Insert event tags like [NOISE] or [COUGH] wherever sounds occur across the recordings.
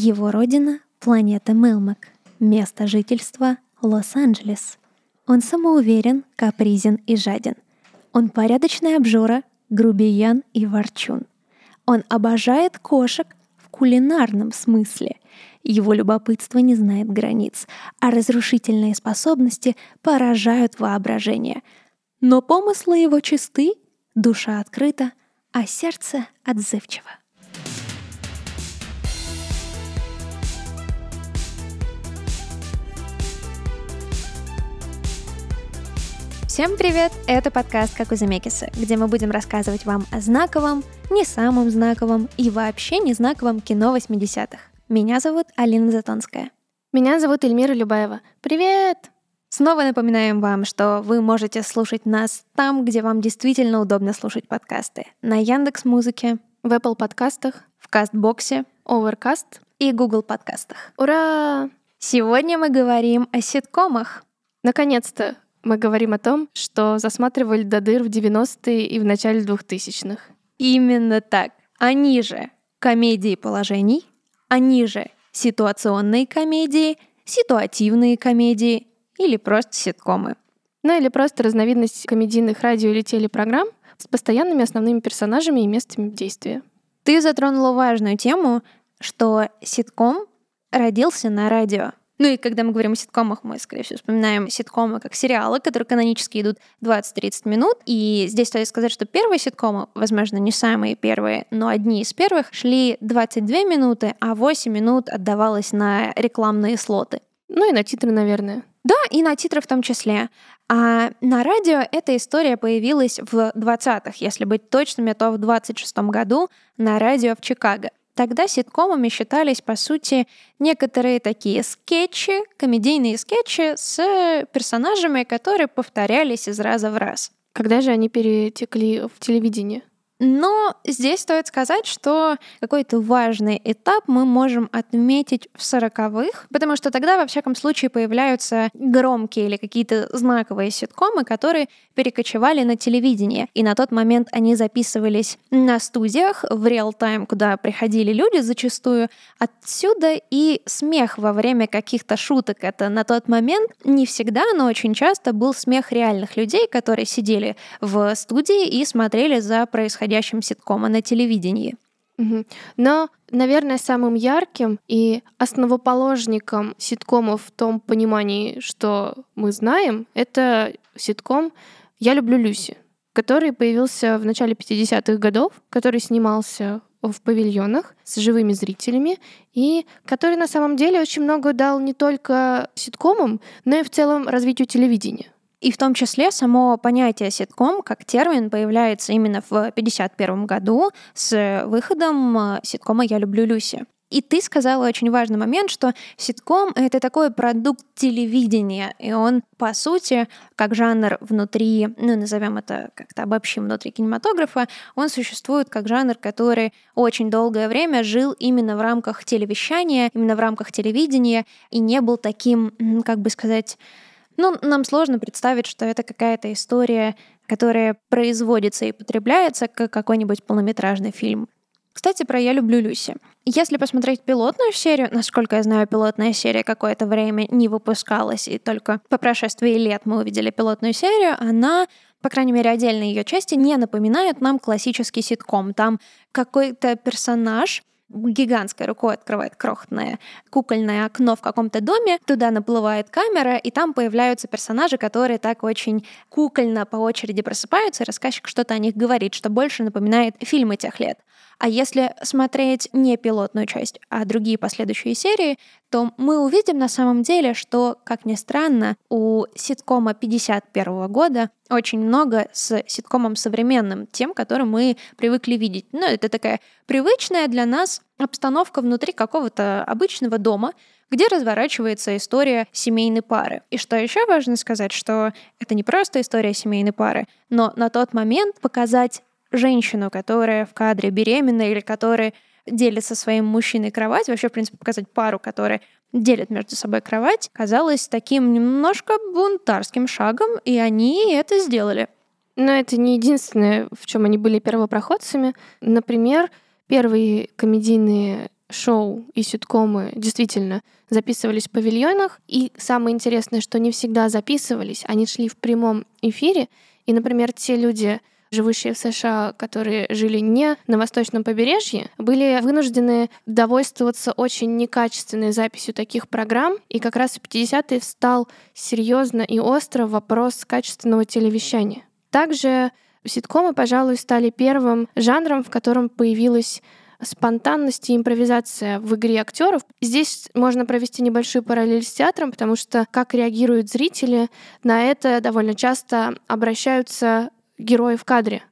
Его родина — планета Мелмак. Место жительства — Лос-Анджелес. Он самоуверен, капризен и жаден. Он порядочный обжора, грубиян и ворчун. Он обожает кошек в кулинарном смысле. Его любопытство не знает границ, а разрушительные способности поражают воображение. Но помыслы его чисты, душа открыта, а сердце отзывчиво. Всем привет! Это подкаст «Как у Замекиса», где мы будем рассказывать вам о знаковом, не самом знаковом и вообще не знаковом кино 80-х. Меня зовут Алина Затонская. Меня зовут Эльмира Любаева. Привет! Снова напоминаем вам, что вы можете слушать нас там, где вам действительно удобно слушать подкасты. На Яндекс Музыке, в Apple подкастах, в Кастбоксе, Overcast и Google подкастах. Ура! Сегодня мы говорим о ситкомах. Наконец-то мы говорим о том, что засматривали до дыр в 90-е и в начале 2000-х. Именно так. Они же комедии положений, они же ситуационные комедии, ситуативные комедии или просто ситкомы. Ну или просто разновидность комедийных радио или телепрограмм с постоянными основными персонажами и местами действия. Ты затронула важную тему, что ситком родился на радио. Ну и когда мы говорим о ситкомах, мы, скорее всего, вспоминаем ситкомы как сериалы, которые канонически идут 20-30 минут. И здесь стоит сказать, что первые ситкомы, возможно, не самые первые, но одни из первых, шли 22 минуты, а 8 минут отдавалось на рекламные слоты. Ну и на титры, наверное. Да, и на титры в том числе. А на радио эта история появилась в 20-х, если быть точными, то в 26 году на радио в Чикаго. Тогда ситкомами считались, по сути, некоторые такие скетчи, комедийные скетчи с персонажами, которые повторялись из раза в раз. Когда же они перетекли в телевидение? Но здесь стоит сказать, что какой-то важный этап мы можем отметить в сороковых, потому что тогда, во всяком случае, появляются громкие или какие-то знаковые ситкомы, которые перекочевали на телевидение. И на тот момент они записывались на студиях в реал-тайм, куда приходили люди зачастую. Отсюда и смех во время каких-то шуток. Это на тот момент не всегда, но очень часто был смех реальных людей, которые сидели в студии и смотрели за происходящим происходящим ситкома на телевидении. Но, наверное, самым ярким и основоположником ситкомов в том понимании, что мы знаем, это ситком «Я люблю Люси», который появился в начале 50-х годов, который снимался в павильонах с живыми зрителями, и который на самом деле очень много дал не только ситкомам, но и в целом развитию телевидения. И в том числе само понятие ситком как термин появляется именно в 1951 году с выходом э, ситкома «Я люблю Люси». И ты сказала очень важный момент, что ситком — это такой продукт телевидения, и он, по сути, как жанр внутри, ну, назовем это как-то обобщим внутри кинематографа, он существует как жанр, который очень долгое время жил именно в рамках телевещания, именно в рамках телевидения, и не был таким, как бы сказать, ну, нам сложно представить, что это какая-то история, которая производится и потребляется, как какой-нибудь полнометражный фильм. Кстати, про «Я люблю Люси». Если посмотреть пилотную серию, насколько я знаю, пилотная серия какое-то время не выпускалась, и только по прошествии лет мы увидели пилотную серию, она по крайней мере, отдельные ее части не напоминают нам классический ситком. Там какой-то персонаж гигантской рукой открывает крохотное кукольное окно в каком-то доме, туда наплывает камера, и там появляются персонажи, которые так очень кукольно по очереди просыпаются, и рассказчик что-то о них говорит, что больше напоминает фильмы тех лет. А если смотреть не пилотную часть, а другие последующие серии, то мы увидим на самом деле, что, как ни странно, у ситкома 51 года очень много с ситкомом современным, тем, которым мы привыкли видеть. Ну, это такая привычная для нас обстановка внутри какого-то обычного дома, где разворачивается история семейной пары. И что еще важно сказать, что это не просто история семейной пары, но на тот момент показать женщину, которая в кадре беременна или которая делит со своим мужчиной кровать, вообще, в принципе, показать пару, которая делит между собой кровать, казалось таким немножко бунтарским шагом, и они это сделали. Но это не единственное, в чем они были первопроходцами. Например, первые комедийные шоу и ситкомы действительно записывались в павильонах. И самое интересное, что не всегда записывались, они шли в прямом эфире. И, например, те люди, живущие в США, которые жили не на восточном побережье, были вынуждены довольствоваться очень некачественной записью таких программ. И как раз в 50-е встал серьезно и остро вопрос качественного телевещания. Также ситкомы, пожалуй, стали первым жанром, в котором появилась спонтанность и импровизация в игре актеров. Здесь можно провести небольшую параллель с театром, потому что как реагируют зрители, на это довольно часто обращаются герои в кадре.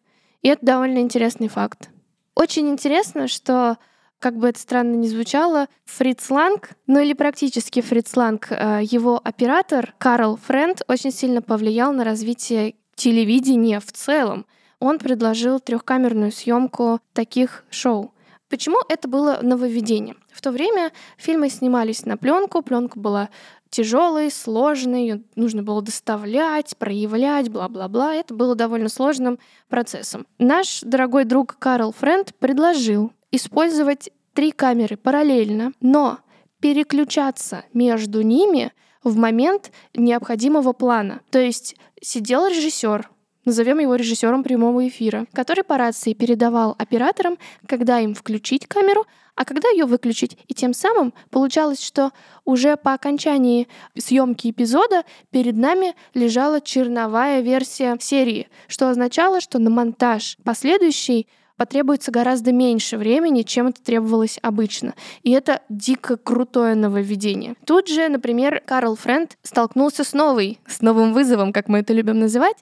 И это довольно интересный факт. Очень интересно, что как бы это странно ни звучало, Фриц Ланг, ну или практически Фриц Ланг, э, его оператор Карл Френд очень сильно повлиял на развитие телевидения в целом. Он предложил трехкамерную съемку таких шоу. Почему это было нововведение? В то время фильмы снимались на пленку, пленка была тяжелой, сложной, ее нужно было доставлять, проявлять, бла-бла-бла. Это было довольно сложным процессом. Наш дорогой друг Карл Френд предложил использовать три камеры параллельно, но переключаться между ними в момент необходимого плана. То есть сидел режиссер, назовем его режиссером прямого эфира, который по рации передавал операторам, когда им включить камеру, а когда ее выключить. И тем самым получалось, что уже по окончании съемки эпизода перед нами лежала черновая версия серии, что означало, что на монтаж последующий потребуется гораздо меньше времени, чем это требовалось обычно. И это дико крутое нововведение. Тут же, например, Карл Френд столкнулся с новой, с новым вызовом, как мы это любим называть,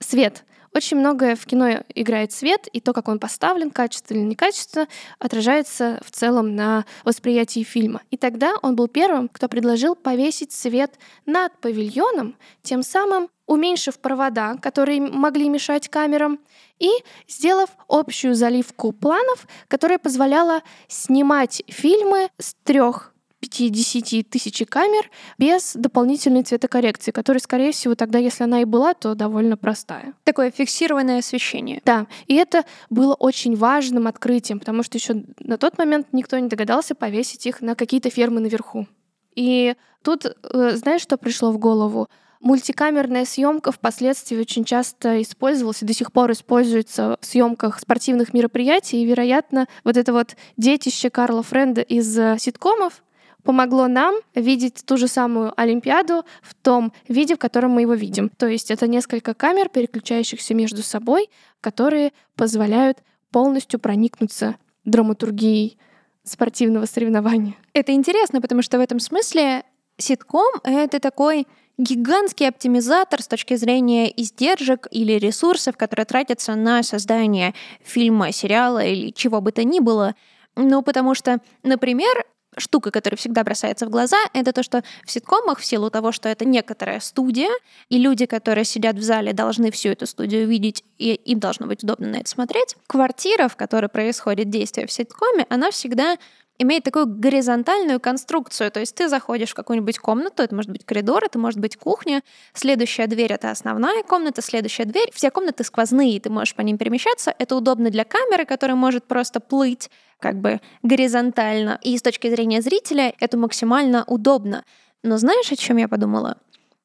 свет. Очень многое в кино играет свет, и то, как он поставлен, качественно или некачественно, отражается в целом на восприятии фильма. И тогда он был первым, кто предложил повесить свет над павильоном, тем самым уменьшив провода, которые могли мешать камерам, и сделав общую заливку планов, которая позволяла снимать фильмы с трех 5-10 тысяч камер без дополнительной цветокоррекции, которая, скорее всего, тогда, если она и была, то довольно простая. Такое фиксированное освещение. Да, и это было очень важным открытием, потому что еще на тот момент никто не догадался повесить их на какие-то фермы наверху. И тут, э, знаешь, что пришло в голову? Мультикамерная съемка впоследствии очень часто использовалась и до сих пор используется в съемках спортивных мероприятий. И, вероятно, вот это вот детище Карла Френда из э, ситкомов помогло нам видеть ту же самую Олимпиаду в том виде, в котором мы его видим. То есть это несколько камер, переключающихся между собой, которые позволяют полностью проникнуться драматургией спортивного соревнования. Это интересно, потому что в этом смысле ситком — это такой гигантский оптимизатор с точки зрения издержек или ресурсов, которые тратятся на создание фильма, сериала или чего бы то ни было. Ну, потому что, например, штука, которая всегда бросается в глаза, это то, что в ситкомах, в силу того, что это некоторая студия, и люди, которые сидят в зале, должны всю эту студию видеть, и им должно быть удобно на это смотреть, квартира, в которой происходит действие в ситкоме, она всегда имеет такую горизонтальную конструкцию. То есть ты заходишь в какую-нибудь комнату, это может быть коридор, это может быть кухня, следующая дверь — это основная комната, следующая дверь. Все комнаты сквозные, ты можешь по ним перемещаться. Это удобно для камеры, которая может просто плыть как бы горизонтально. И с точки зрения зрителя это максимально удобно. Но знаешь, о чем я подумала?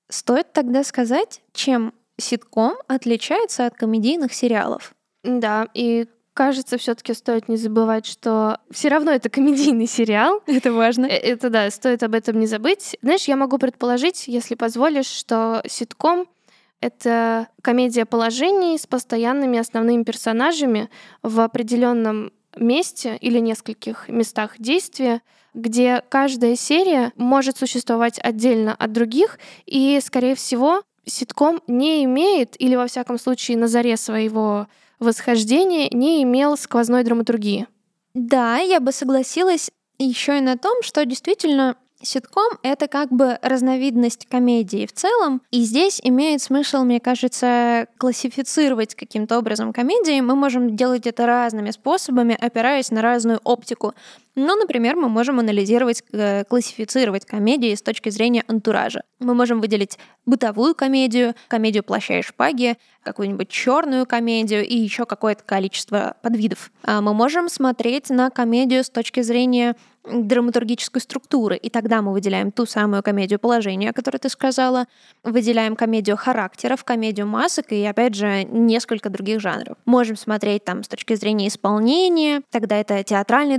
Стоит тогда сказать, чем ситком отличается от комедийных сериалов. Да, и кажется, все-таки стоит не забывать, что все равно это комедийный сериал. [LAUGHS] Это важно. Э, это да, стоит об этом не забыть. Знаешь, я могу предположить, если позволишь, что ситком это комедия положений с постоянными основными персонажами в определенном месте или нескольких местах действия, где каждая серия может существовать отдельно от других, и, скорее всего, ситком не имеет, или, во всяком случае, на заре своего восхождения не имел сквозной драматургии. Да, я бы согласилась еще и на том, что действительно Ситком — это как бы разновидность комедии в целом, и здесь имеет смысл, мне кажется, классифицировать каким-то образом комедии. Мы можем делать это разными способами, опираясь на разную оптику. Ну, например, мы можем анализировать, э, классифицировать комедии с точки зрения антуража. Мы можем выделить бытовую комедию, комедию плаща и шпаги, какую-нибудь черную комедию и еще какое-то количество подвидов. А мы можем смотреть на комедию с точки зрения драматургической структуры, и тогда мы выделяем ту самую комедию положения, о которой ты сказала, выделяем комедию характеров, комедию масок и, опять же, несколько других жанров. Можем смотреть там с точки зрения исполнения, тогда это театральные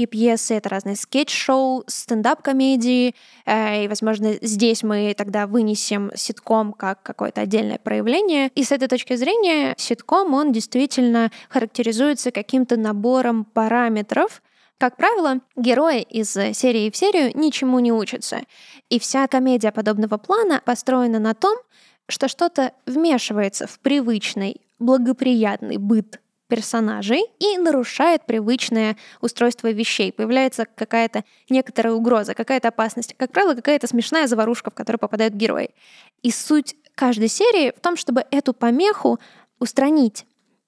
драматургические пьесы, это разные скетч-шоу, стендап-комедии, э, и, возможно, здесь мы тогда вынесем ситком как какое-то отдельное проявление. И с этой точки зрения ситком, он действительно характеризуется каким-то набором параметров, как правило, герои из серии в серию ничему не учатся. И вся комедия подобного плана построена на том, что что-то вмешивается в привычный, благоприятный быт персонажей и нарушает привычное устройство вещей. Появляется какая-то некоторая угроза, какая-то опасность. Как правило, какая-то смешная заварушка, в которую попадают герои. И суть каждой серии в том, чтобы эту помеху устранить.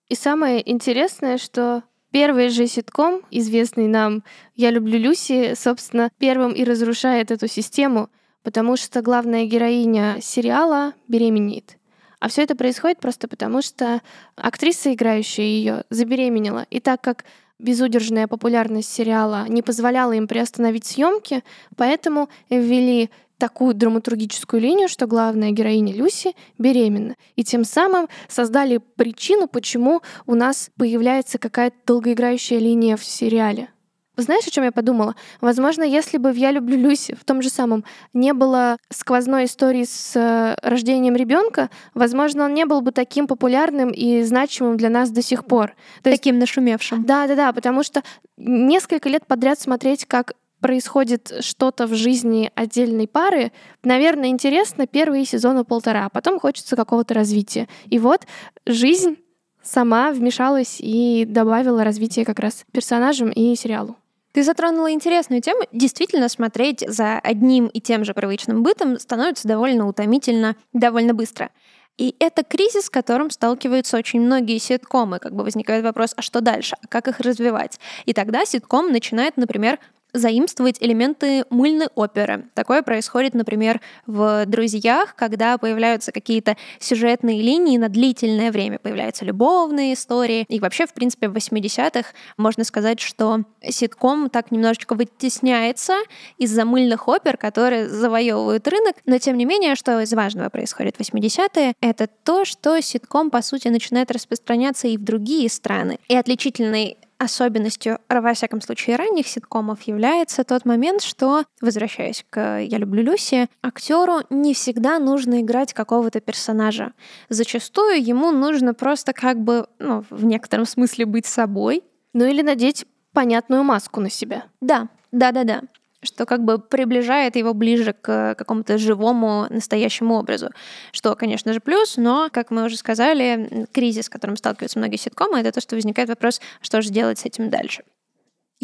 И самое интересное, что Первый же ситком, известный нам «Я люблю Люси», собственно, первым и разрушает эту систему, потому что главная героиня сериала беременеет. А все это происходит просто потому, что актриса, играющая ее, забеременела. И так как безудержная популярность сериала не позволяла им приостановить съемки, поэтому ввели такую драматургическую линию, что главная героиня Люси беременна. И тем самым создали причину, почему у нас появляется какая-то долгоиграющая линия в сериале. Знаешь, о чем я подумала? Возможно, если бы в «Я люблю Люси» в том же самом не было сквозной истории с э, рождением ребенка, возможно, он не был бы таким популярным и значимым для нас до сих пор. То таким есть, нашумевшим. Да, да, да, потому что несколько лет подряд смотреть, как происходит что-то в жизни отдельной пары, наверное, интересно первые сезоны полтора, а потом хочется какого-то развития. И вот жизнь сама вмешалась и добавила развитие как раз персонажам и сериалу. Ты затронула интересную тему. Действительно, смотреть за одним и тем же привычным бытом становится довольно утомительно, довольно быстро. И это кризис, с которым сталкиваются очень многие ситкомы. Как бы возникает вопрос, а что дальше? А как их развивать? И тогда ситком начинает, например, заимствовать элементы мыльной оперы. Такое происходит, например, в «Друзьях», когда появляются какие-то сюжетные линии на длительное время, появляются любовные истории. И вообще, в принципе, в 80-х можно сказать, что ситком так немножечко вытесняется из-за мыльных опер, которые завоевывают рынок. Но, тем не менее, что из важного происходит в 80-е, это то, что ситком, по сути, начинает распространяться и в другие страны. И отличительной особенностью, во всяком случае, ранних ситкомов является тот момент, что, возвращаясь к «Я люблю Люси», актеру не всегда нужно играть какого-то персонажа. Зачастую ему нужно просто как бы, ну, в некотором смысле быть собой. Ну или надеть понятную маску на себя. Да, да-да-да что как бы приближает его ближе к какому-то живому, настоящему образу. Что, конечно же, плюс, но, как мы уже сказали, кризис, с которым сталкиваются многие ситкомы, это то, что возникает вопрос, что же делать с этим дальше.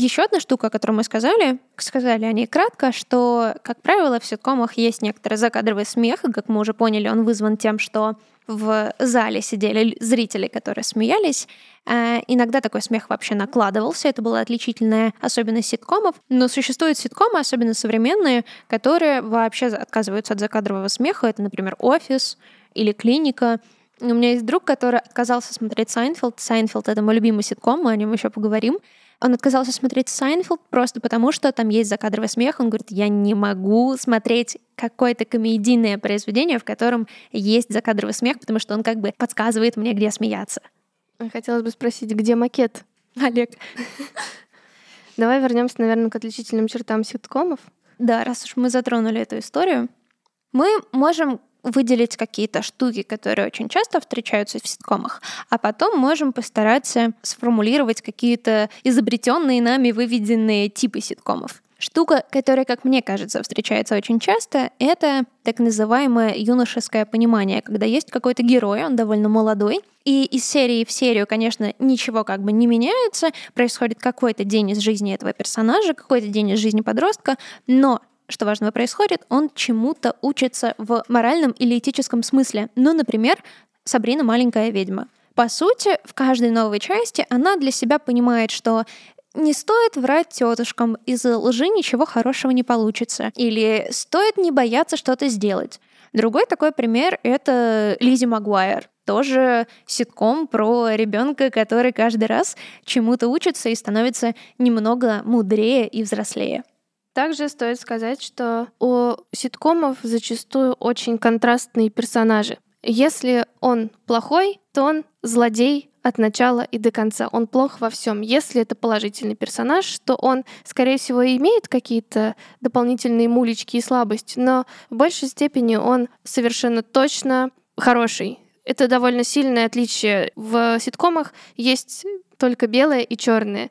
Еще одна штука, о которой мы сказали, сказали они кратко, что, как правило, в ситкомах есть некоторый закадровый смех, и, как мы уже поняли, он вызван тем, что в зале сидели зрители, которые смеялись. Э, иногда такой смех вообще накладывался, это была отличительная особенность ситкомов. Но существуют ситкомы, особенно современные, которые вообще отказываются от закадрового смеха. Это, например, «Офис» или «Клиника». У меня есть друг, который отказался смотреть «Сайнфилд». «Сайнфилд» — это мой любимый ситком, мы о нем еще поговорим. Он отказался смотреть Сайнфилд просто потому, что там есть закадровый смех. Он говорит, я не могу смотреть какое-то комедийное произведение, в котором есть закадровый смех, потому что он как бы подсказывает мне, где смеяться. Хотелось бы спросить, где макет? [LAUGHS] Олег. Давай вернемся, наверное, к отличительным чертам ситкомов. Да, раз уж мы затронули эту историю, мы можем выделить какие-то штуки, которые очень часто встречаются в ситкомах, а потом можем постараться сформулировать какие-то изобретенные нами выведенные типы ситкомов. Штука, которая, как мне кажется, встречается очень часто, это так называемое юношеское понимание, когда есть какой-то герой, он довольно молодой, и из серии в серию, конечно, ничего как бы не меняется, происходит какой-то день из жизни этого персонажа, какой-то день из жизни подростка, но что важного происходит, он чему-то учится в моральном или этическом смысле. Ну, например, Сабрина маленькая ведьма. По сути, в каждой новой части она для себя понимает, что не стоит врать тетушкам, из лжи ничего хорошего не получится. Или стоит не бояться что-то сделать. Другой такой пример — это Лизи Магуайр. Тоже ситком про ребенка, который каждый раз чему-то учится и становится немного мудрее и взрослее. Также стоит сказать, что у ситкомов зачастую очень контрастные персонажи. Если он плохой, то он злодей от начала и до конца. Он плох во всем. Если это положительный персонаж, то он, скорее всего, имеет какие-то дополнительные мулечки и слабости, но в большей степени он совершенно точно хороший. Это довольно сильное отличие. В ситкомах есть только белое и черное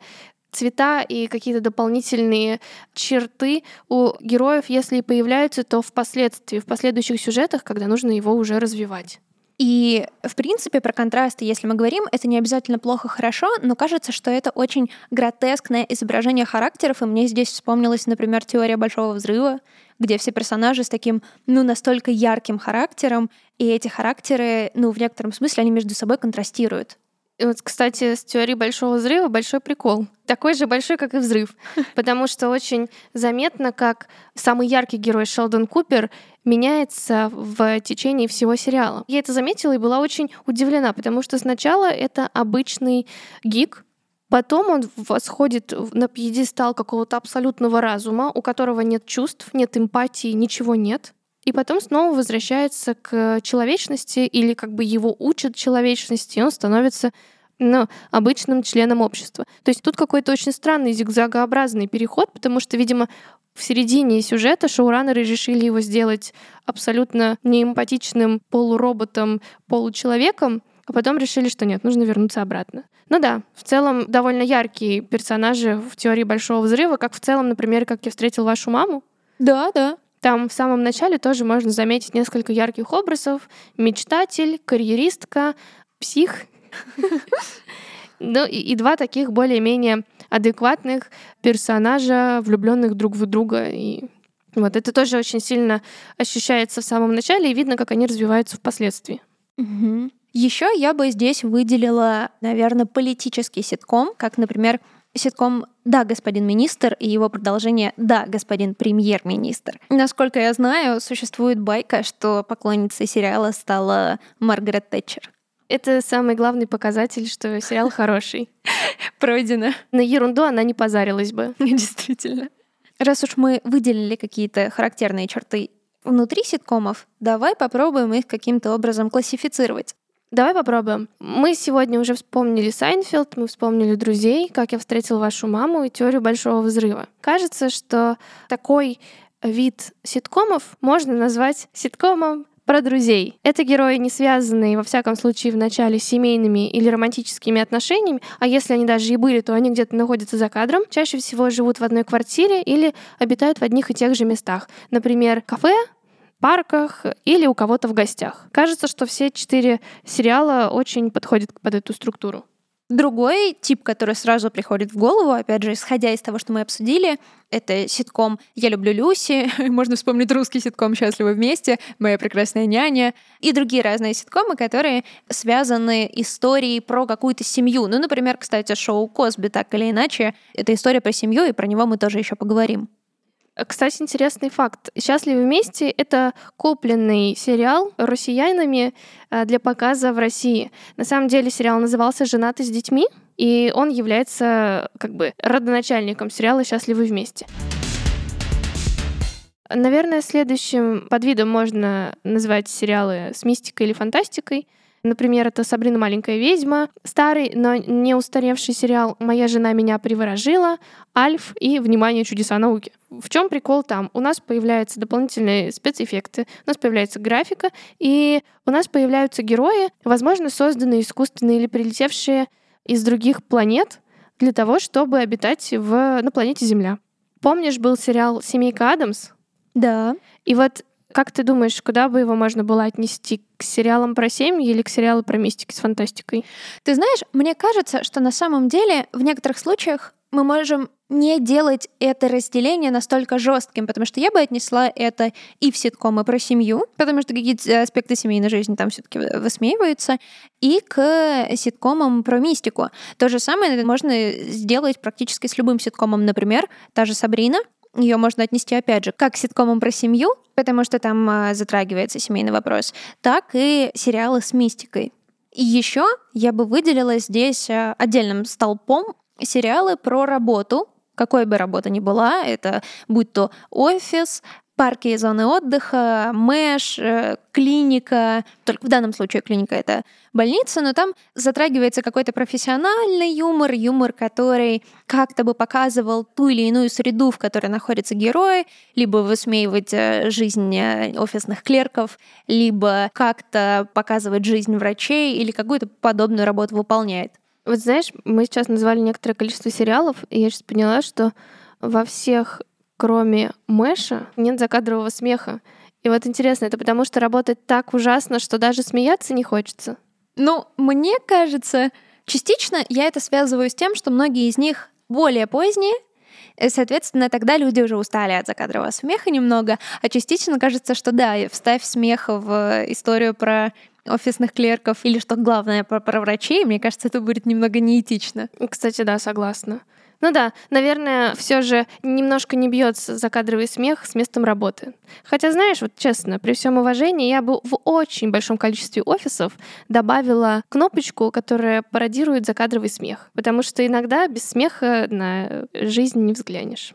цвета и какие-то дополнительные черты у героев, если и появляются, то впоследствии, в последующих сюжетах, когда нужно его уже развивать. И, в принципе, про контрасты, если мы говорим, это не обязательно плохо-хорошо, но кажется, что это очень гротескное изображение характеров, и мне здесь вспомнилась, например, теория Большого Взрыва, где все персонажи с таким, ну, настолько ярким характером, и эти характеры, ну, в некотором смысле, они между собой контрастируют. И вот, кстати, с теорией большого взрыва большой прикол. Такой же большой, как и взрыв. [LAUGHS] Потому что очень заметно, как самый яркий герой Шелдон Купер меняется в течение всего сериала. Я это заметила и была очень удивлена, потому что сначала это обычный гик, Потом он восходит на пьедестал какого-то абсолютного разума, у которого нет чувств, нет эмпатии, ничего нет и потом снова возвращается к человечности или как бы его учат человечности, и он становится ну, обычным членом общества. То есть тут какой-то очень странный зигзагообразный переход, потому что, видимо, в середине сюжета шоураннеры решили его сделать абсолютно неэмпатичным полуроботом, получеловеком, а потом решили, что нет, нужно вернуться обратно. Ну да, в целом довольно яркие персонажи в теории Большого Взрыва, как в целом, например, как я встретил вашу маму. Да, да. Там в самом начале тоже можно заметить несколько ярких образов. Мечтатель, карьеристка, псих. Ну и, два таких более-менее адекватных персонажа, влюбленных друг в друга. И вот это тоже очень сильно ощущается в самом начале, и видно, как они развиваются впоследствии. Еще я бы здесь выделила, наверное, политический ситком, как, например, ситком «Да, господин министр» и его продолжение «Да, господин премьер-министр». Насколько я знаю, существует байка, что поклонницей сериала стала Маргарет Тэтчер. Это самый главный показатель, что сериал хороший. [LAUGHS] Пройдено. На ерунду она не позарилась бы. [LAUGHS] Действительно. Раз уж мы выделили какие-то характерные черты внутри ситкомов, давай попробуем их каким-то образом классифицировать. Давай попробуем. Мы сегодня уже вспомнили Сайнфилд, мы вспомнили друзей, как я встретил вашу маму и теорию большого взрыва. Кажется, что такой вид ситкомов можно назвать ситкомом про друзей. Это герои, не связанные, во всяком случае, в начале семейными или романтическими отношениями, а если они даже и были, то они где-то находятся за кадром, чаще всего живут в одной квартире или обитают в одних и тех же местах. Например, кафе, парках или у кого-то в гостях. Кажется, что все четыре сериала очень подходят под эту структуру. Другой тип, который сразу приходит в голову, опять же, исходя из того, что мы обсудили, это ситком «Я люблю Люси», [LAUGHS] можно вспомнить русский ситком «Счастливы вместе», «Моя прекрасная няня» и другие разные ситкомы, которые связаны историей про какую-то семью. Ну, например, кстати, шоу «Косби» так или иначе, это история про семью, и про него мы тоже еще поговорим. Кстати, интересный факт. «Счастливы вместе» — это купленный сериал россиянами э, для показа в России. На самом деле сериал назывался «Женаты с детьми», и он является как бы родоначальником сериала «Счастливы вместе». Наверное, следующим подвидом можно назвать сериалы с мистикой или фантастикой. Например, это «Сабрина маленькая ведьма», старый, но не устаревший сериал «Моя жена меня приворожила», «Альф» и «Внимание, чудеса науки». В чем прикол там? У нас появляются дополнительные спецэффекты, у нас появляется графика, и у нас появляются герои, возможно, созданные искусственные или прилетевшие из других планет для того, чтобы обитать в, на планете Земля. Помнишь, был сериал «Семейка Адамс»? Да. И вот как ты думаешь, куда бы его можно было отнести? К сериалам про семьи или к сериалу про мистики с фантастикой? Ты знаешь, мне кажется, что на самом деле в некоторых случаях мы можем не делать это разделение настолько жестким, потому что я бы отнесла это и в ситкомы про семью, потому что какие-то аспекты семейной жизни там все-таки высмеиваются, и к ситкомам про мистику. То же самое можно сделать практически с любым ситкомом, например, та же Сабрина, ее можно отнести, опять же, как к ситкомам про семью, потому что там а, затрагивается семейный вопрос, так и сериалы с мистикой. И еще я бы выделила здесь а, отдельным столпом сериалы про работу, какой бы работа ни была, это будь то офис, парки и зоны отдыха, мэш, э, клиника. Только в данном случае клиника — это больница, но там затрагивается какой-то профессиональный юмор, юмор, который как-то бы показывал ту или иную среду, в которой находятся герои, либо высмеивать э, жизнь э, офисных клерков, либо как-то показывать жизнь врачей или какую-то подобную работу выполняет. Вот знаешь, мы сейчас назвали некоторое количество сериалов, и я сейчас поняла, что во всех, кроме Мэша, нет закадрового смеха. И вот интересно, это потому что работает так ужасно, что даже смеяться не хочется? Ну, мне кажется, частично я это связываю с тем, что многие из них более поздние, и, соответственно, тогда люди уже устали от закадрового смеха немного, а частично кажется, что да, вставь смех в историю про офисных клерков или что главное про, про врачей, мне кажется, это будет немного неэтично. Кстати, да, согласна. Ну да, наверное, все же немножко не бьется закадровый смех с местом работы. Хотя, знаешь, вот честно, при всем уважении, я бы в очень большом количестве офисов добавила кнопочку, которая пародирует закадровый смех. Потому что иногда без смеха на жизнь не взглянешь.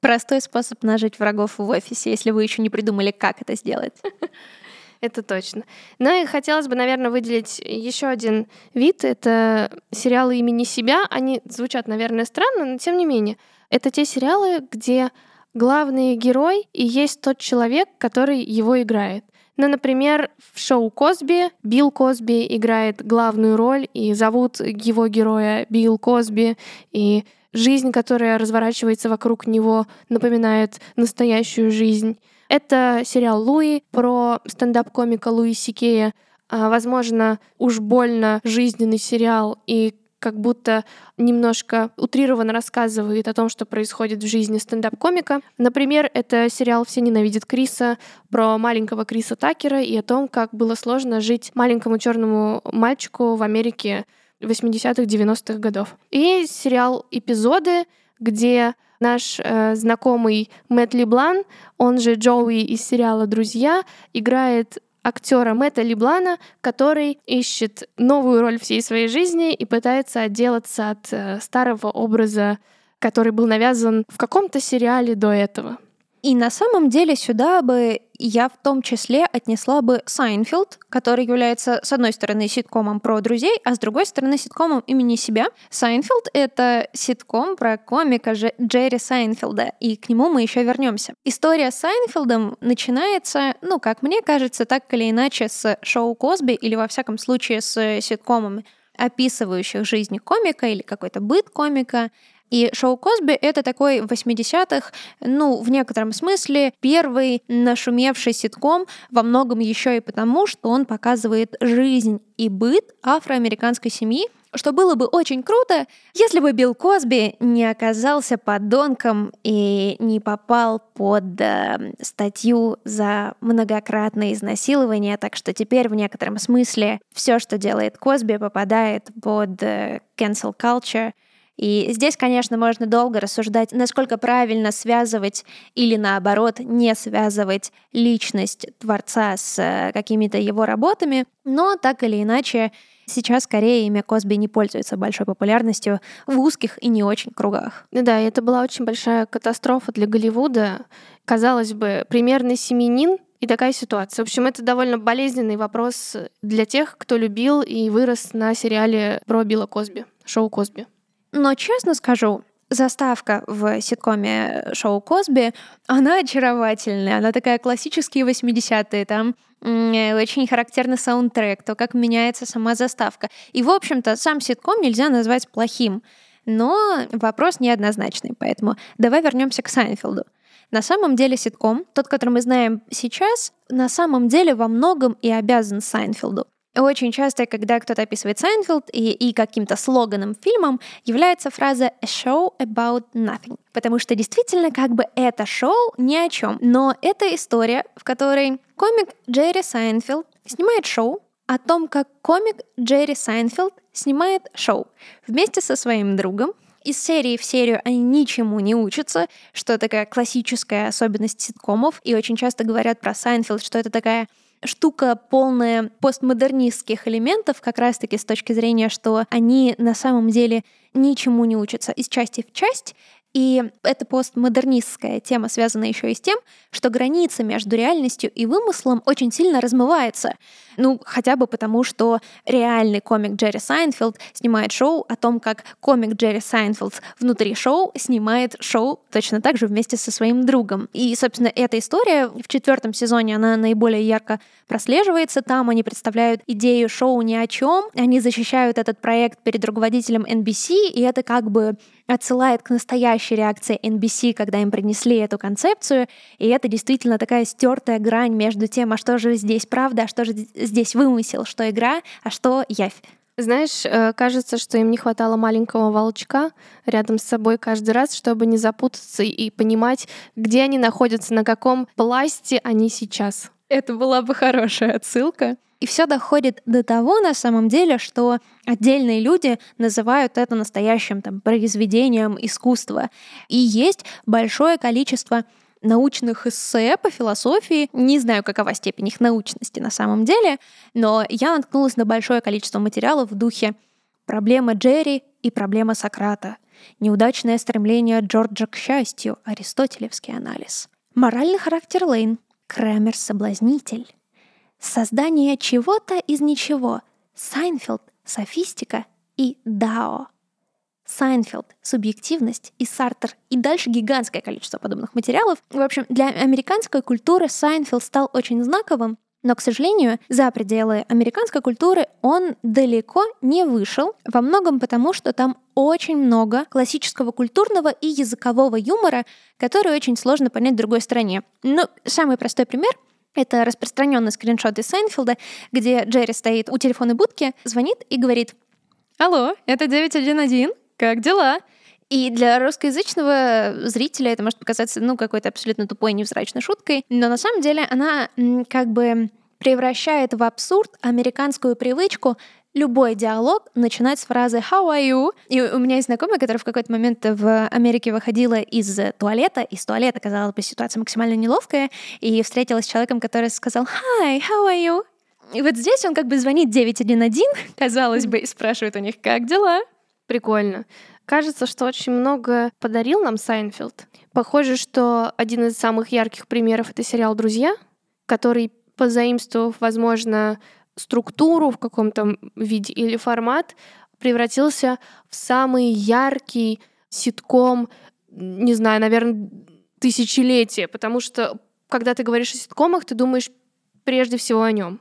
Простой способ нажить врагов в офисе, если вы еще не придумали, как это сделать. [LAUGHS] Это точно. Ну и хотелось бы, наверное, выделить еще один вид. Это сериалы имени себя. Они звучат, наверное, странно, но тем не менее. Это те сериалы, где главный герой и есть тот человек, который его играет. Ну, например, в шоу Косби Билл Косби играет главную роль, и зовут его героя Билл Косби, и жизнь, которая разворачивается вокруг него, напоминает настоящую жизнь. Это сериал «Луи» про стендап-комика Луи Си Кея. А, возможно, уж больно жизненный сериал и как будто немножко утрированно рассказывает о том, что происходит в жизни стендап-комика. Например, это сериал «Все ненавидят Криса» про маленького Криса Такера и о том, как было сложно жить маленькому черному мальчику в Америке 80-х, 90-х годов. И сериал «Эпизоды», где наш э, знакомый Мэтт Леблан, он же Джоуи из сериала «Друзья», играет актера Мэтта Леблана, который ищет новую роль всей своей жизни и пытается отделаться от э, старого образа, который был навязан в каком-то сериале до этого. И на самом деле сюда бы я в том числе отнесла бы Сайнфилд, который является, с одной стороны, ситкомом про друзей, а с другой стороны, ситкомом имени себя. Сайнфилд — это ситком про комика Джерри Сайнфилда, и к нему мы еще вернемся. История с Сайнфилдом начинается, ну, как мне кажется, так или иначе, с шоу Косби или, во всяком случае, с ситкомами описывающих жизнь комика или какой-то быт комика. И шоу Косби — это такой 80-х, ну, в некотором смысле, первый нашумевший ситком, во многом еще и потому, что он показывает жизнь и быт афроамериканской семьи, что было бы очень круто, если бы Билл Косби не оказался подонком и не попал под э, статью за многократное изнасилование, так что теперь в некотором смысле все, что делает Косби, попадает под э, cancel culture — и здесь, конечно, можно долго рассуждать, насколько правильно связывать или наоборот не связывать личность творца с э, какими-то его работами, но так или иначе сейчас скорее имя Косби не пользуется большой популярностью в узких и не очень кругах. Да, и это была очень большая катастрофа для Голливуда. Казалось бы, примерный семенин и такая ситуация. В общем, это довольно болезненный вопрос для тех, кто любил и вырос на сериале про Билла Косби, шоу Косби. Но честно скажу, заставка в ситкоме шоу Косби, она очаровательная, она такая классические 80-е, там очень характерный саундтрек, то, как меняется сама заставка. И, в общем-то, сам ситком нельзя назвать плохим. Но вопрос неоднозначный, поэтому давай вернемся к Сайнфилду. На самом деле ситком, тот, который мы знаем сейчас, на самом деле во многом и обязан Сайнфилду. Очень часто, когда кто-то описывает Сайнфилд и, и каким-то слоганом фильма, является фраза «a show about nothing». Потому что действительно как бы это шоу ни о чем. Но это история, в которой комик Джерри Сайнфилд снимает шоу о том, как комик Джерри Сайнфилд снимает шоу вместе со своим другом, из серии в серию они ничему не учатся, что такая классическая особенность ситкомов, и очень часто говорят про Сайнфилд, что это такая штука полная постмодернистских элементов, как раз-таки с точки зрения, что они на самом деле ничему не учатся из части в часть, и эта постмодернистская тема связана еще и с тем, что граница между реальностью и вымыслом очень сильно размывается. Ну, хотя бы потому, что реальный комик Джерри Сайнфилд снимает шоу о том, как комик Джерри Сайнфилд внутри шоу снимает шоу точно так же вместе со своим другом. И, собственно, эта история в четвертом сезоне, она наиболее ярко прослеживается. Там они представляют идею шоу ни о чем. Они защищают этот проект перед руководителем NBC, и это как бы отсылает к настоящей реакции NBC, когда им принесли эту концепцию, и это действительно такая стертая грань между тем, а что же здесь правда, а что же здесь вымысел, что игра, а что явь. Знаешь, э, кажется, что им не хватало маленького волчка рядом с собой каждый раз, чтобы не запутаться и понимать, где они находятся, на каком пласте они сейчас. Это была бы хорошая отсылка. И все доходит до того, на самом деле, что отдельные люди называют это настоящим там, произведением искусства. И есть большое количество научных эссе по философии. Не знаю, какова степень их научности на самом деле, но я наткнулась на большое количество материалов в духе «Проблема Джерри и проблема Сократа», «Неудачное стремление Джорджа к счастью», аристотелевский анализ, «Моральный характер Элейн», «Крамер-соблазнитель», Создание чего-то из ничего. Сайнфилд, софистика и Дао. Сайнфилд, субъективность и Сартр, и дальше гигантское количество подобных материалов. В общем, для американской культуры Сайнфилд стал очень знаковым, но, к сожалению, за пределы американской культуры он далеко не вышел, во многом потому, что там очень много классического культурного и языкового юмора, который очень сложно понять в другой стране. Ну, самый простой пример это распространенный скриншот из Сайнфилда, где Джерри стоит у телефонной будки, звонит и говорит «Алло, это 911, как дела?» И для русскоязычного зрителя это может показаться, ну, какой-то абсолютно тупой, невзрачной шуткой, но на самом деле она как бы превращает в абсурд американскую привычку любой диалог начинать с фразы «How are you?». И у меня есть знакомая, которая в какой-то момент в Америке выходила из туалета, из туалета, казалось бы, ситуация максимально неловкая, и встретилась с человеком, который сказал «Hi, how are you?». И вот здесь он как бы звонит 911, [LAUGHS] казалось бы, и спрашивает у них «Как дела?». Прикольно. Кажется, что очень много подарил нам Сайнфилд. Похоже, что один из самых ярких примеров — это сериал «Друзья», который, позаимствовав, возможно, структуру в каком-то виде или формат, превратился в самый яркий ситком, не знаю, наверное, тысячелетия, потому что когда ты говоришь о ситкомах, ты думаешь прежде всего о нем.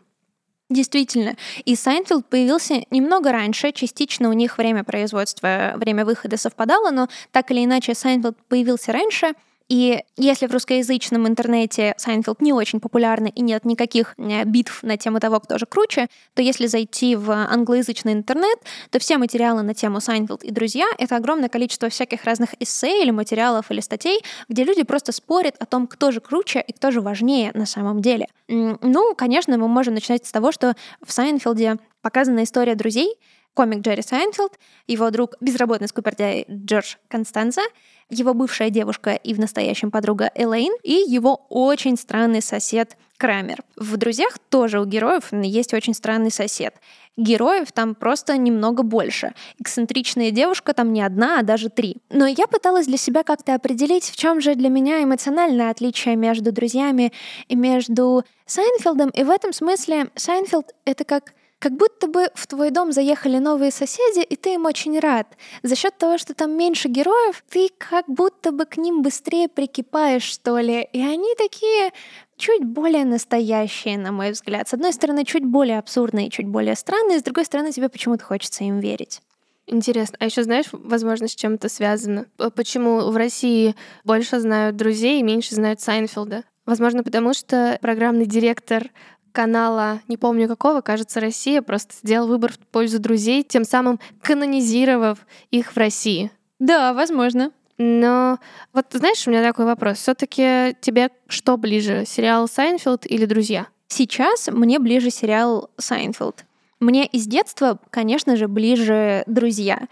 Действительно. И Сайнфилд появился немного раньше, частично у них время производства, время выхода совпадало, но так или иначе Сайнфилд появился раньше — и если в русскоязычном интернете Сайнфилд не очень популярный и нет никаких э, битв на тему того, кто же круче, то если зайти в англоязычный интернет, то все материалы на тему Сайнфилд и друзья — это огромное количество всяких разных эссе или материалов или статей, где люди просто спорят о том, кто же круче и кто же важнее на самом деле. Ну, конечно, мы можем начинать с того, что в Сайнфилде показана история друзей, комик Джерри Сайнфилд, его друг безработный скупердяй Джордж Констанца, его бывшая девушка и в настоящем подруга Элейн и его очень странный сосед Крамер. В «Друзьях» тоже у героев есть очень странный сосед. Героев там просто немного больше. Эксцентричная девушка там не одна, а даже три. Но я пыталась для себя как-то определить, в чем же для меня эмоциональное отличие между друзьями и между Сайнфилдом. И в этом смысле Сайнфилд — это как как будто бы в твой дом заехали новые соседи, и ты им очень рад. За счет того, что там меньше героев, ты как будто бы к ним быстрее прикипаешь, что ли. И они такие чуть более настоящие, на мой взгляд. С одной стороны, чуть более абсурдные, чуть более странные, с другой стороны, тебе почему-то хочется им верить. Интересно. А еще знаешь, возможно, с чем это связано? Почему в России больше знают друзей и меньше знают Сайнфилда? Возможно, потому что программный директор канала, не помню какого, кажется, Россия, просто сделал выбор в пользу друзей, тем самым канонизировав их в России. Да, возможно. Но вот знаешь, у меня такой вопрос. Все-таки тебе что ближе, сериал Сайнфилд или друзья? Сейчас мне ближе сериал Сайнфилд. Мне из детства, конечно же, ближе друзья.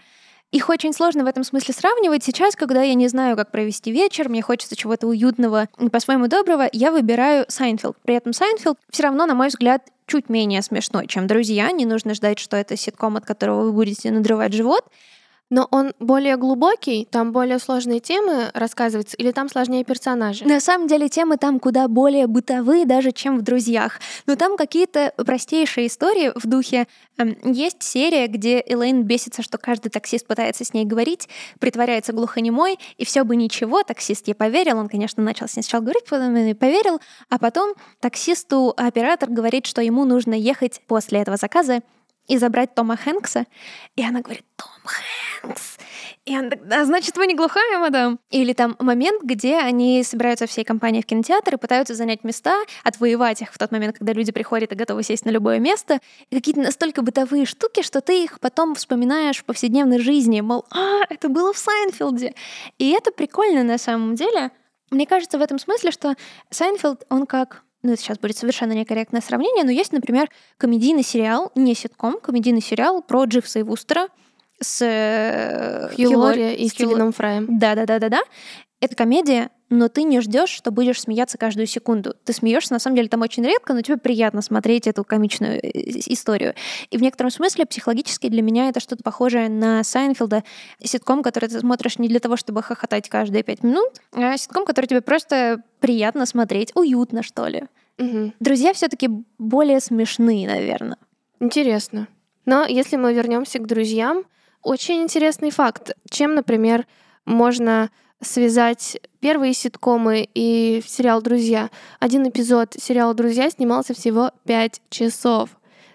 Их очень сложно в этом смысле сравнивать. Сейчас, когда я не знаю, как провести вечер, мне хочется чего-то уютного по-своему доброго, я выбираю Сайнфилд. При этом Сайнфилд все равно, на мой взгляд, чуть менее смешной, чем «Друзья». Не нужно ждать, что это ситком, от которого вы будете надрывать живот но он более глубокий, там более сложные темы рассказываются, или там сложнее персонажи? На самом деле темы там куда более бытовые даже, чем в «Друзьях». Но там какие-то простейшие истории в духе... Эм, есть серия, где Элейн бесится, что каждый таксист пытается с ней говорить, притворяется глухонемой, и все бы ничего, таксист ей поверил, он, конечно, начал сначала говорить, потом и поверил, а потом таксисту оператор говорит, что ему нужно ехать после этого заказа и забрать Тома Хэнкса. И она говорит, Том Хэнкс. И она так, да, значит, вы не глухая, мадам. Или там момент, где они собираются всей компанией в кинотеатр и пытаются занять места, отвоевать их в тот момент, когда люди приходят и готовы сесть на любое место. И какие-то настолько бытовые штуки, что ты их потом вспоминаешь в повседневной жизни. Мол, а, это было в Сайнфилде. И это прикольно на самом деле. Мне кажется в этом смысле, что Сайнфилд, он как ну, это сейчас будет совершенно некорректное сравнение, но есть, например, комедийный сериал, не ситком, комедийный сериал про Дживса и Вустера с э, Хью Лори и Стивеном Фраем. Да-да-да-да-да. Это комедия, но ты не ждешь, что будешь смеяться каждую секунду. Ты смеешься, на самом деле, там очень редко, но тебе приятно смотреть эту комичную э, историю. И в некотором смысле психологически для меня это что-то похожее на Сайнфилда, ситком, который ты смотришь не для того, чтобы хохотать каждые пять минут, а ситком, который тебе просто приятно смотреть, уютно, что ли. Угу. Друзья все-таки более смешные, наверное. Интересно. Но если мы вернемся к друзьям, очень интересный факт. Чем, например, можно связать первые ситкомы и сериал «Друзья». Один эпизод сериала «Друзья» снимался всего 5 часов.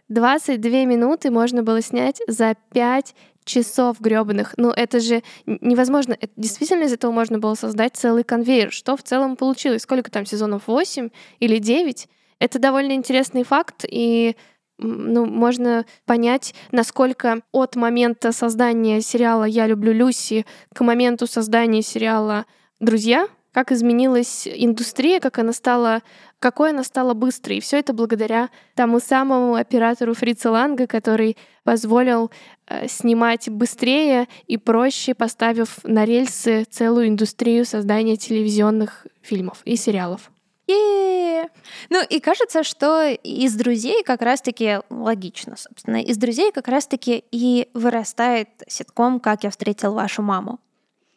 22 минуты можно было снять за 5 часов гребаных. Ну, это же невозможно. Это, действительно из этого можно было создать целый конвейер. Что в целом получилось? Сколько там сезонов? 8 или 9? Это довольно интересный факт, и ну, можно понять, насколько от момента создания сериала «Я люблю Люси» к моменту создания сериала «Друзья», как изменилась индустрия, как она стала, какой она стала быстрой. И все это благодаря тому самому оператору Фрица Ланга, который позволил э, снимать быстрее и проще, поставив на рельсы целую индустрию создания телевизионных фильмов и сериалов. Ну и кажется, что из друзей как раз-таки логично, собственно. Из друзей как раз-таки и вырастает ситком «Как я встретил вашу маму».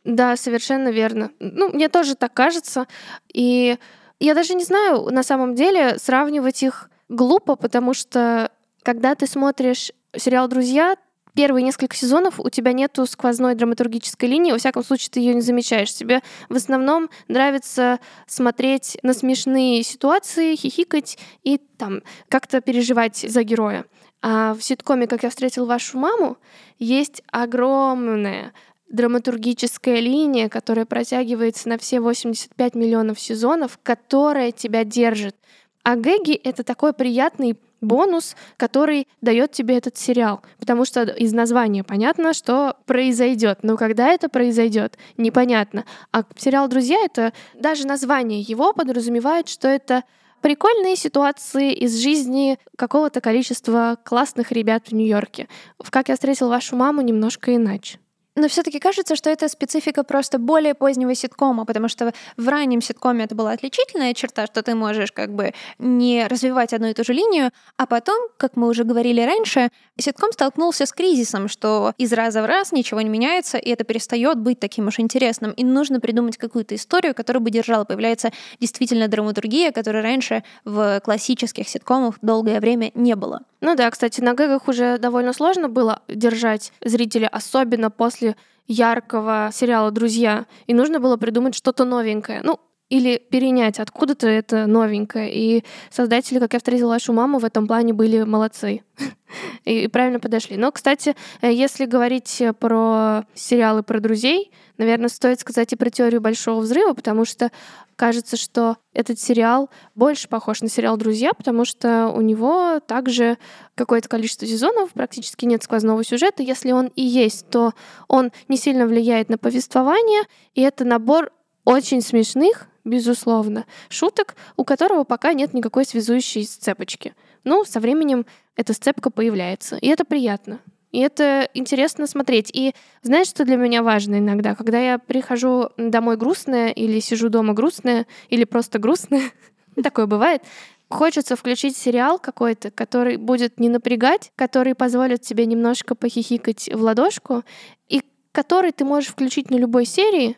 Да, совершенно верно. Ну, мне тоже так кажется. И я даже не знаю, на самом деле, сравнивать их глупо, потому что когда ты смотришь сериал «Друзья», первые несколько сезонов у тебя нету сквозной драматургической линии, во всяком случае ты ее не замечаешь. Тебе в основном нравится смотреть на смешные ситуации, хихикать и там как-то переживать за героя. А в ситкоме «Как я встретил вашу маму» есть огромная драматургическая линия, которая протягивается на все 85 миллионов сезонов, которая тебя держит. А гэги — это такой приятный бонус, который дает тебе этот сериал. Потому что из названия понятно, что произойдет. Но когда это произойдет, непонятно. А сериал «Друзья» — это даже название его подразумевает, что это прикольные ситуации из жизни какого-то количества классных ребят в Нью-Йорке. В «Как я встретил вашу маму» немножко иначе. Но все-таки кажется, что это специфика просто более позднего ситкома, потому что в раннем ситкоме это была отличительная черта, что ты можешь как бы не развивать одну и ту же линию, а потом, как мы уже говорили раньше, ситком столкнулся с кризисом, что из раза в раз ничего не меняется, и это перестает быть таким уж интересным. И нужно придумать какую-то историю, которая бы держала. Появляется действительно драматургия, которой раньше в классических ситкомах долгое время не было. Ну да, кстати, на гэгах уже довольно сложно было держать зрителя, особенно после яркого сериала «Друзья», и нужно было придумать что-то новенькое. Ну, или перенять откуда-то это новенькое. И создатели, как я встретила вашу маму, в этом плане были молодцы. [LAUGHS] И правильно подошли. Но, кстати, э, если говорить про сериалы про друзей, наверное, стоит сказать и про теорию большого взрыва, потому что кажется, что этот сериал больше похож на сериал «Друзья», потому что у него также какое-то количество сезонов, практически нет сквозного сюжета. Если он и есть, то он не сильно влияет на повествование, и это набор очень смешных, безусловно, шуток, у которого пока нет никакой связующей сцепочки. Ну, со временем эта сцепка появляется, и это приятно. И это интересно смотреть. И знаешь, что для меня важно иногда? Когда я прихожу домой грустная или сижу дома грустная, или просто грустная, [LAUGHS] такое бывает, хочется включить сериал какой-то, который будет не напрягать, который позволит тебе немножко похихикать в ладошку, и который ты можешь включить на любой серии,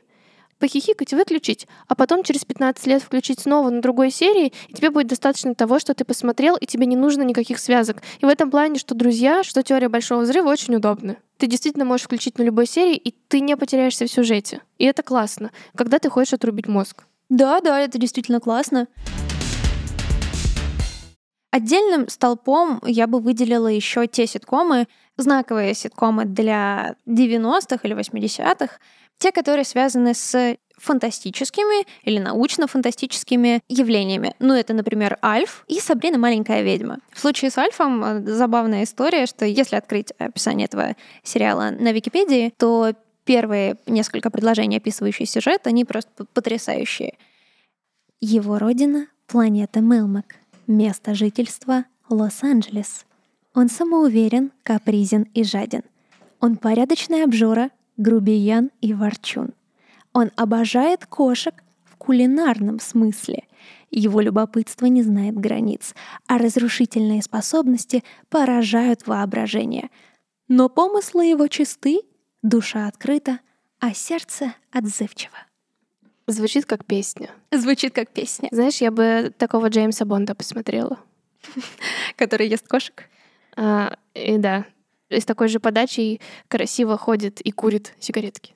похихикать, выключить, а потом через 15 лет включить снова на другой серии, и тебе будет достаточно того, что ты посмотрел, и тебе не нужно никаких связок. И в этом плане, что «Друзья», что «Теория большого взрыва» очень удобно. Ты действительно можешь включить на любой серии, и ты не потеряешься в сюжете. И это классно, когда ты хочешь отрубить мозг. Да, да, это действительно классно. Отдельным столпом я бы выделила еще те ситкомы, знаковые ситкомы для 90-х или 80-х, те, которые связаны с фантастическими или научно-фантастическими явлениями. Ну, это, например, Альф и Сабрина маленькая ведьма. В случае с Альфом э, забавная история, что если открыть описание этого сериала на Википедии, то первые несколько предложений, описывающие сюжет, они просто потрясающие. Его родина — планета Мелмак. Место жительства — Лос-Анджелес. Он самоуверен, капризен и жаден. Он порядочный обжора, грубиян и ворчун. Он обожает кошек в кулинарном смысле. Его любопытство не знает границ, а разрушительные способности поражают воображение. Но помыслы его чисты, душа открыта, а сердце отзывчиво. Звучит как песня. Звучит как песня. Знаешь, я бы такого Джеймса Бонда посмотрела. [LAUGHS] Который ест кошек? А, и да, с такой же подачей красиво ходит и курит сигаретки.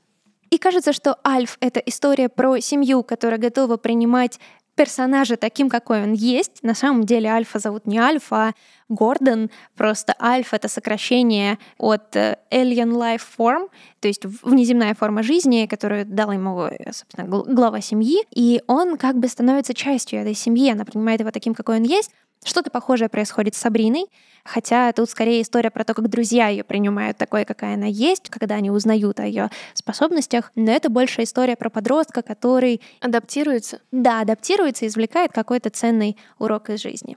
И кажется, что Альф — это история про семью, которая готова принимать персонажа таким, какой он есть. На самом деле Альфа зовут не Альфа, а Гордон. Просто Альфа — это сокращение от э, Alien Life Form, то есть внеземная форма жизни, которую дала ему, э, собственно, глава семьи. И он как бы становится частью этой семьи, она принимает его таким, какой он есть. Что-то похожее происходит с Сабриной, хотя тут скорее история про то, как друзья ее принимают такой, какая она есть, когда они узнают о ее способностях, но это больше история про подростка, который... Адаптируется? Да, адаптируется и извлекает какой-то ценный урок из жизни.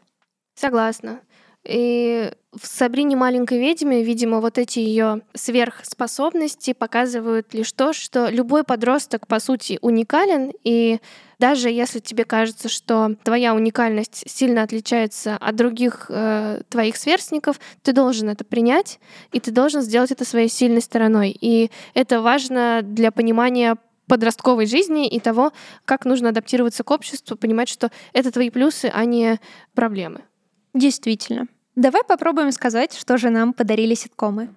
Согласна. И в Сабрине маленькой ведьме, видимо, вот эти ее сверхспособности показывают лишь то, что любой подросток, по сути, уникален, и даже если тебе кажется, что твоя уникальность сильно отличается от других э, твоих сверстников, ты должен это принять, и ты должен сделать это своей сильной стороной. И это важно для понимания подростковой жизни и того, как нужно адаптироваться к обществу, понимать, что это твои плюсы, а не проблемы. Действительно. Давай попробуем сказать, что же нам подарили ситкомы.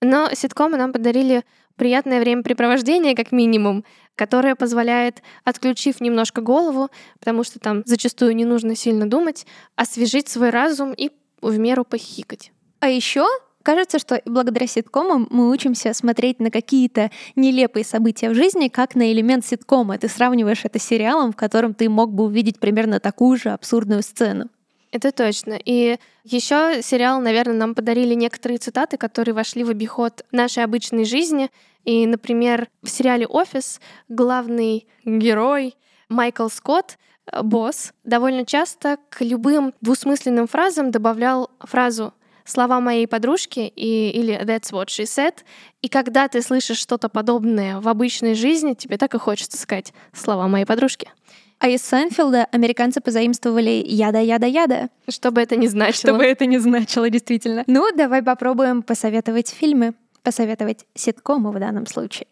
Но ситкомы нам подарили приятное времяпрепровождение, как минимум, которое позволяет, отключив немножко голову, потому что там зачастую не нужно сильно думать, освежить свой разум и в меру похихикать. А еще кажется, что благодаря ситкомам мы учимся смотреть на какие-то нелепые события в жизни, как на элемент ситкома. Ты сравниваешь это с сериалом, в котором ты мог бы увидеть примерно такую же абсурдную сцену. Это точно. И еще сериал, наверное, нам подарили некоторые цитаты, которые вошли в обиход нашей обычной жизни. И, например, в сериале «Офис» главный герой Майкл Скотт, э, босс, довольно часто к любым двусмысленным фразам добавлял фразу слова моей подружки и, или «That's what she said». И когда ты слышишь что-то подобное в обычной жизни, тебе так и хочется сказать «слова моей подружки». А из Сайнфилда американцы позаимствовали яда-яда-яда. Что бы это ни значило. Что бы это ни значило, действительно. Ну, давай попробуем посоветовать фильмы, посоветовать ситкомы в данном случае.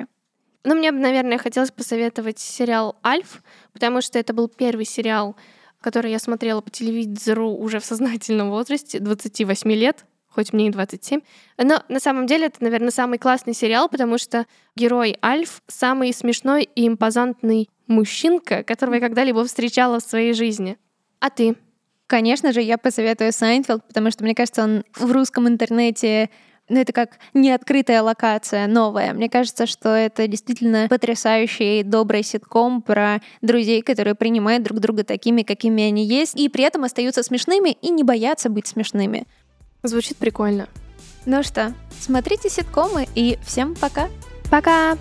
Ну, мне бы, наверное, хотелось посоветовать сериал «Альф», потому что это был первый сериал, который я смотрела по телевизору уже в сознательном возрасте, 28 лет. Хоть мне и 27. Но на самом деле это, наверное, самый классный сериал, потому что герой Альф самый смешной и импозантный мужчинка, которого я когда-либо встречала в своей жизни. А ты? Конечно же, я посоветую Seinfeld, потому что, мне кажется, он в русском интернете ну, это как неоткрытая локация, новая. Мне кажется, что это действительно потрясающий добрый ситком про друзей, которые принимают друг друга такими, какими они есть, и при этом остаются смешными и не боятся быть смешными. Звучит прикольно. Ну что, смотрите ситкомы и всем пока. Пока!